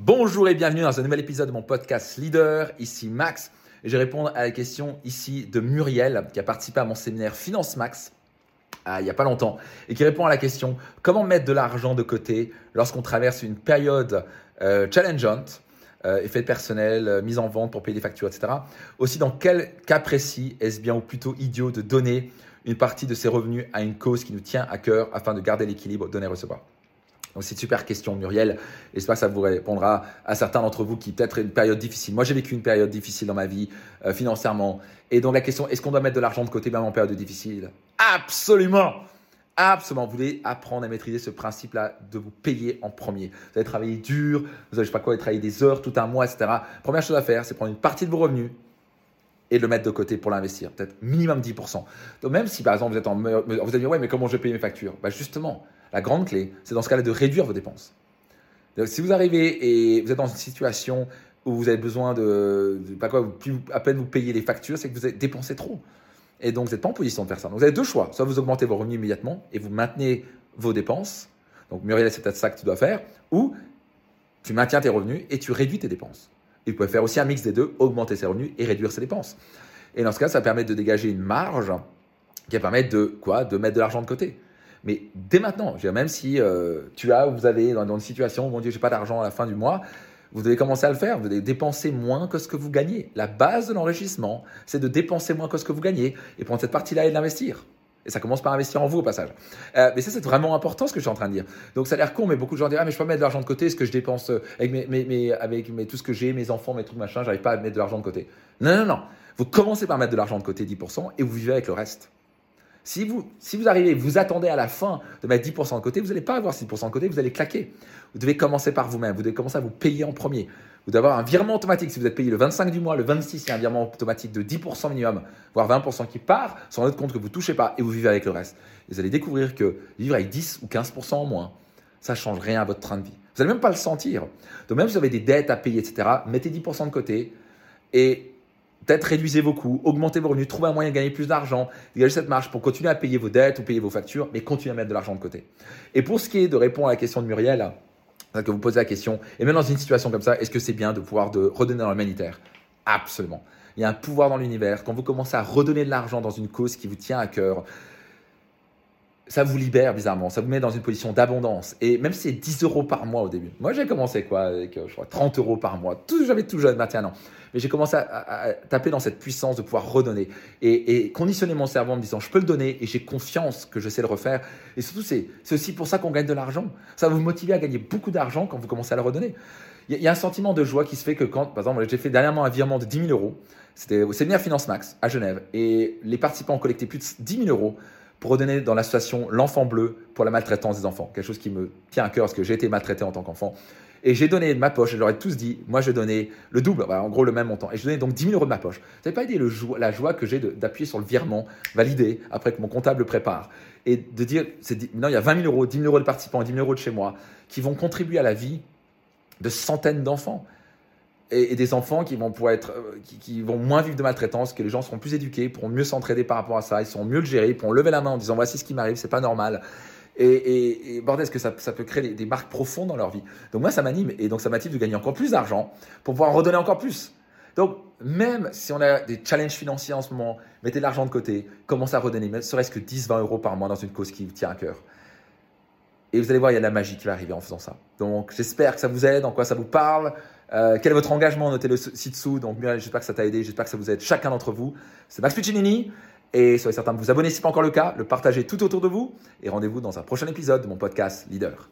Bonjour et bienvenue dans un nouvel épisode de mon podcast Leader. Ici Max. Et je vais répondre à la question ici de Muriel qui a participé à mon séminaire Finance Max ah, il n'y a pas longtemps et qui répond à la question comment mettre de l'argent de côté lorsqu'on traverse une période euh, challengeante, euh, effet personnel, euh, mise en vente pour payer des factures, etc. Aussi, dans quel cas précis est-ce bien ou plutôt idiot de donner une partie de ses revenus à une cause qui nous tient à cœur afin de garder l'équilibre donner-recevoir c'est une super question, Muriel. J'espère que ça vous répondra à certains d'entre vous qui peut-être une période difficile. Moi, j'ai vécu une période difficile dans ma vie euh, financièrement. Et donc la question, est-ce qu'on doit mettre de l'argent de côté même en période difficile? Absolument Absolument, vous voulez apprendre à maîtriser ce principe-là de vous payer en premier. Vous allez travailler dur, vous allez, je sais pas quoi, travailler des heures, tout un mois, etc. Première chose à faire, c'est prendre une partie de vos revenus et le mettre de côté pour l'investir. Peut-être minimum 10%. Donc même si par exemple vous êtes en... Vous allez dire, ouais, mais comment je vais payer mes factures? Bah, Justement, la grande clé, c'est dans ce cas-là de réduire vos dépenses. Si vous arrivez et vous êtes dans une situation où vous avez besoin de, pas quoi, à peine vous payer les factures, c'est que vous avez dépensé trop. Et donc, vous n'êtes pas en position de faire ça. Donc, vous avez deux choix. Soit vous augmentez vos revenus immédiatement et vous maintenez vos dépenses. Donc, Muriel, c'est peut-être ça que tu dois faire. Ou tu maintiens tes revenus et tu réduis tes dépenses. Et vous pouvez faire aussi un mix des deux, augmenter ses revenus et réduire ses dépenses. Et dans ce cas, ça permet de dégager une marge qui va permettre de quoi? De mettre de l'argent de côté. Mais dès maintenant, même si euh, tu as, vous avez dans, une situation où, mon Dieu, j'ai pas d'argent à la fin du mois, vous devez commencer à le faire. Vous devez dépenser moins que ce que vous gagnez. La base de l'enrichissement, c'est de dépenser moins que ce que vous gagnez et prendre cette partie-là et l'investir. Et ça commence par investir en vous au passage. Euh, mais ça, c'est vraiment important ce que je suis en train de dire. Donc ça a l'air con, mais beaucoup de gens disent Ah, mais je peux pas mettre de l'argent de côté, ce que je dépense euh, avec mes, tout ce que j'ai, mes enfants, mes trucs, machin, j'arrive pas à mettre de l'argent de côté. Non, non, non. Vous commencez par mettre de l'argent de côté, 10%, et vous vivez avec le reste. Si vous, si vous arrivez, vous attendez à la fin de mettre 10% de côté, vous n'allez pas avoir 6% de côté, vous allez claquer. Vous devez commencer par vous-même, vous devez commencer à vous payer en premier. Vous devez avoir un virement automatique. Si vous êtes payé le 25 du mois, le 26, il y a un virement automatique de 10% minimum, voire 20% qui part sur un autre compte que vous ne touchez pas et vous vivez avec le reste. vous allez découvrir que vivre avec 10 ou 15% en moins, ça ne change rien à votre train de vie. Vous n'allez même pas le sentir. Donc même si vous avez des dettes à payer, etc., mettez 10% de côté et Peut-être réduisez vos coûts, augmentez vos revenus, trouvez un moyen de gagner plus d'argent, dégagez cette marge pour continuer à payer vos dettes ou payer vos factures, mais continuez à mettre de l'argent de côté. Et pour ce qui est de répondre à la question de Muriel, que vous posez la question, et même dans une situation comme ça, est-ce que c'est bien de pouvoir de redonner dans l'humanitaire? Absolument. Il y a un pouvoir dans l'univers. Quand vous commencez à redonner de l'argent dans une cause qui vous tient à cœur, ça vous libère bizarrement, ça vous met dans une position d'abondance. Et même si c'est 10 euros par mois au début. Moi, j'ai commencé quoi avec, euh, je crois, 30 euros par mois. Tout, j'avais tout jeune, maintenant. Mais j'ai commencé à, taper dans cette puissance de pouvoir redonner et, conditionner mon cerveau en me disant, je peux le donner et j'ai confiance que je sais le refaire. Et surtout, c'est aussi pour ça qu'on gagne de l'argent. Ça va vous motiver à gagner beaucoup d'argent quand vous commencez à le redonner. Il y, a un sentiment de joie qui se fait que quand, par exemple, j'ai fait dernièrement un virement de 10 000 euros. C'était au séminaire Finance Max à Genève. Et les participants ont collecté plus de 10 000 euros pour redonner dans l'association L'Enfant Bleu pour la maltraitance des enfants. Quelque chose qui me tient à cœur parce que j'ai été maltraité en tant qu'enfant. Et j'ai donné de ma poche, je leur ai tous dit, moi je donnais le double, en gros le même montant. Et je donnais donc 10 000 euros de ma poche. Vous n'avez pas idée la joie que j'ai d'appuyer sur le virement validé après que mon comptable le prépare. Et de dire, non, il y a 20 000 euros, 10 000 euros de participants, 10 000 euros de chez moi, qui vont contribuer à la vie de centaines d'enfants et, des enfants qui vont pouvoir être, euh, qui, vont moins vivre de maltraitance, que les gens seront plus éduqués, pourront mieux s'entraider par rapport à ça, ils seront mieux le gérer, ils pourront lever la main en disant voici ce qui m'arrive, c'est pas normal. Et, bordel, est-ce que ça, peut créer des, marques profondes dans leur vie? Donc moi, ça m'anime et donc ça m'attire de gagner encore plus d'argent pour pouvoir redonner encore plus. Donc même si on a des challenges financiers en ce moment, mettez de l'argent de côté, commencez à redonner, ne serait-ce que 10-20 euros par mois dans une cause qui vous tient à cœur. Et vous allez voir, il y a de la magie qui va arriver en faisant ça. Donc j'espère que ça vous aide, en quoi ça vous parle. Euh, quel est votre engagement? Notez-le ci-dessous. Donc, j'espère que ça t'a aidé. J'espère que ça vous aide chacun d'entre vous. C'est Max Puccinini. Et soyez certain de vous abonner si ce n'est pas encore le cas, le partager tout autour de vous. Et rendez-vous dans un prochain épisode de mon podcast Leader.